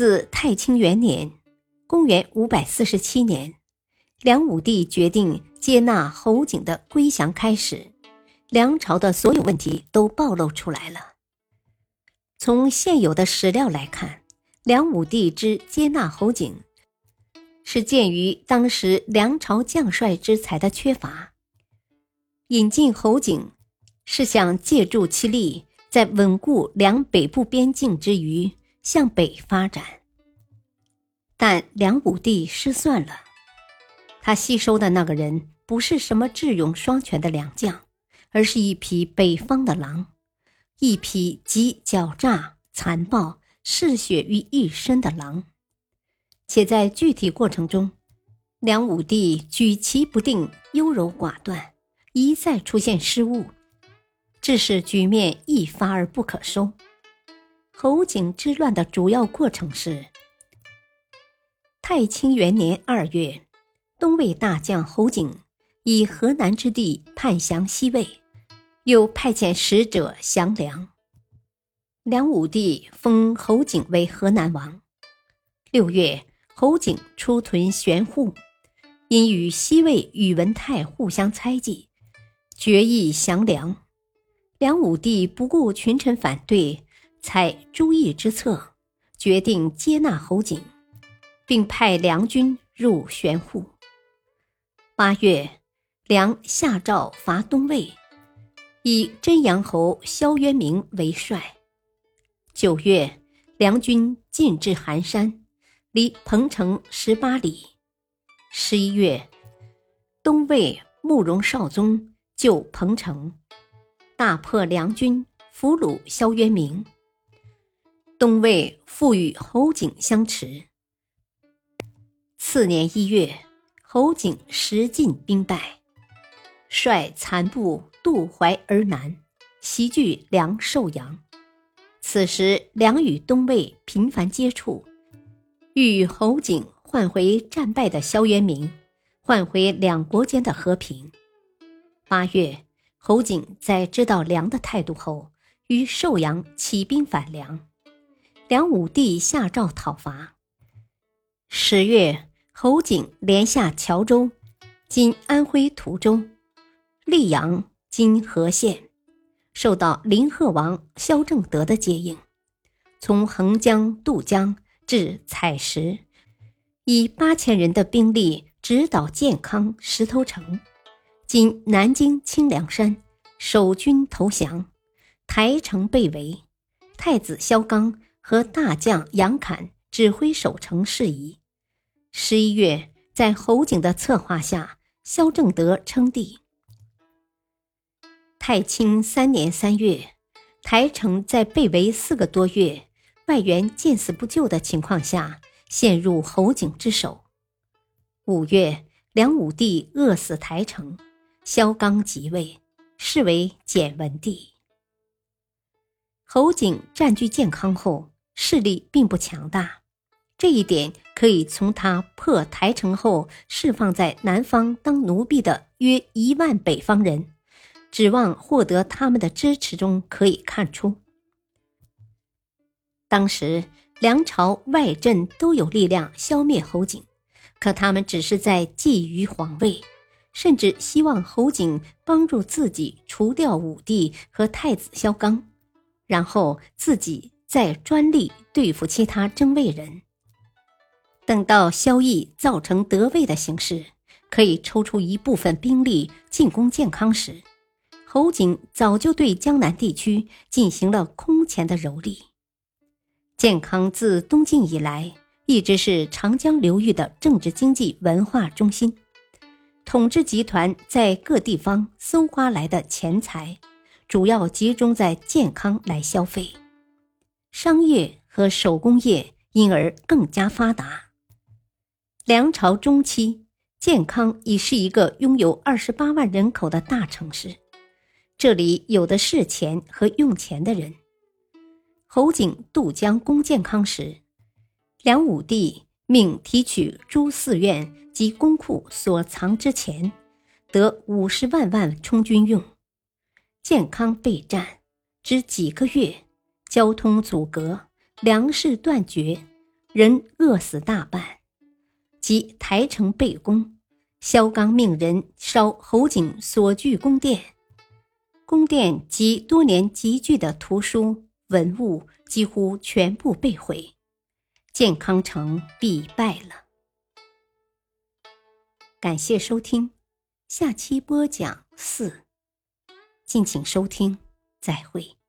自太清元年（公元五百四十七年），梁武帝决定接纳侯景的归降开始，梁朝的所有问题都暴露出来了。从现有的史料来看，梁武帝之接纳侯景，是鉴于当时梁朝将帅之才的缺乏，引进侯景，是想借助其力，在稳固梁北部边境之余。向北发展，但梁武帝失算了。他吸收的那个人不是什么智勇双全的良将，而是一匹北方的狼，一匹集狡诈、残暴、嗜血于一身的狼。且在具体过程中，梁武帝举棋不定、优柔寡断，一再出现失误，致使局面一发而不可收。侯景之乱的主要过程是：太清元年二月，东魏大将侯景以河南之地叛降西魏，又派遣使者降梁。梁武帝封侯景为河南王。六月，侯景出屯玄户，因与西魏宇文泰互相猜忌，决意降梁。梁武帝不顾群臣反对。采朱毅之策，决定接纳侯景，并派梁军入玄户。八月，梁下诏伐东魏，以真阳侯萧渊明为帅。九月，梁军进至寒山，离彭城十八里。十一月，东魏慕容绍宗救彭城，大破梁军，俘虏萧渊明。东魏复与侯景相持。次年一月，侯景食尽兵败，率残部渡淮而南，袭据梁寿阳。此时，梁与东魏频繁接触，欲与侯景换回战败的萧渊明，换回两国间的和平。八月，侯景在知道梁的态度后，与寿阳起兵反梁。梁武帝下诏讨伐。十月，侯景连下谯州（今安徽涂州）、溧阳（今和县），受到林贺王萧正德的接应，从横江渡江至采石，以八千人的兵力直捣建康石头城（今南京清凉山），守军投降，台城被围，太子萧纲。和大将杨侃指挥守城事宜。十一月，在侯景的策划下，萧正德称帝。太清三年三月，台城在被围四个多月、外援见死不救的情况下，陷入侯景之手。五月，梁武帝饿死台城，萧纲即位，是为简文帝。侯景占据建康后。势力并不强大，这一点可以从他破台城后释放在南方当奴婢的约一万北方人，指望获得他们的支持中可以看出。当时梁朝外镇都有力量消灭侯景，可他们只是在觊觎皇位，甚至希望侯景帮助自己除掉武帝和太子萧纲，然后自己。再专利对付其他争位人。等到萧绎造成得位的形势，可以抽出一部分兵力进攻建康时，侯景早就对江南地区进行了空前的蹂躏。建康自东晋以来，一直是长江流域的政治、经济、文化中心，统治集团在各地方搜刮来的钱财，主要集中在建康来消费。商业和手工业因而更加发达。梁朝中期，建康已是一个拥有二十八万人口的大城市，这里有的是钱和用钱的人。侯景渡江攻建康时，梁武帝命提取诸寺院及公库所藏之钱，得五十万万充军用。建康备战，只几个月，交通阻隔，粮食断绝，人饿死大半。即台城被攻，萧纲命人烧侯景所居宫殿，宫殿及多年积聚的图书文物几乎全部被毁，建康城必败了。感谢收听，下期播讲四。敬请收听，再会。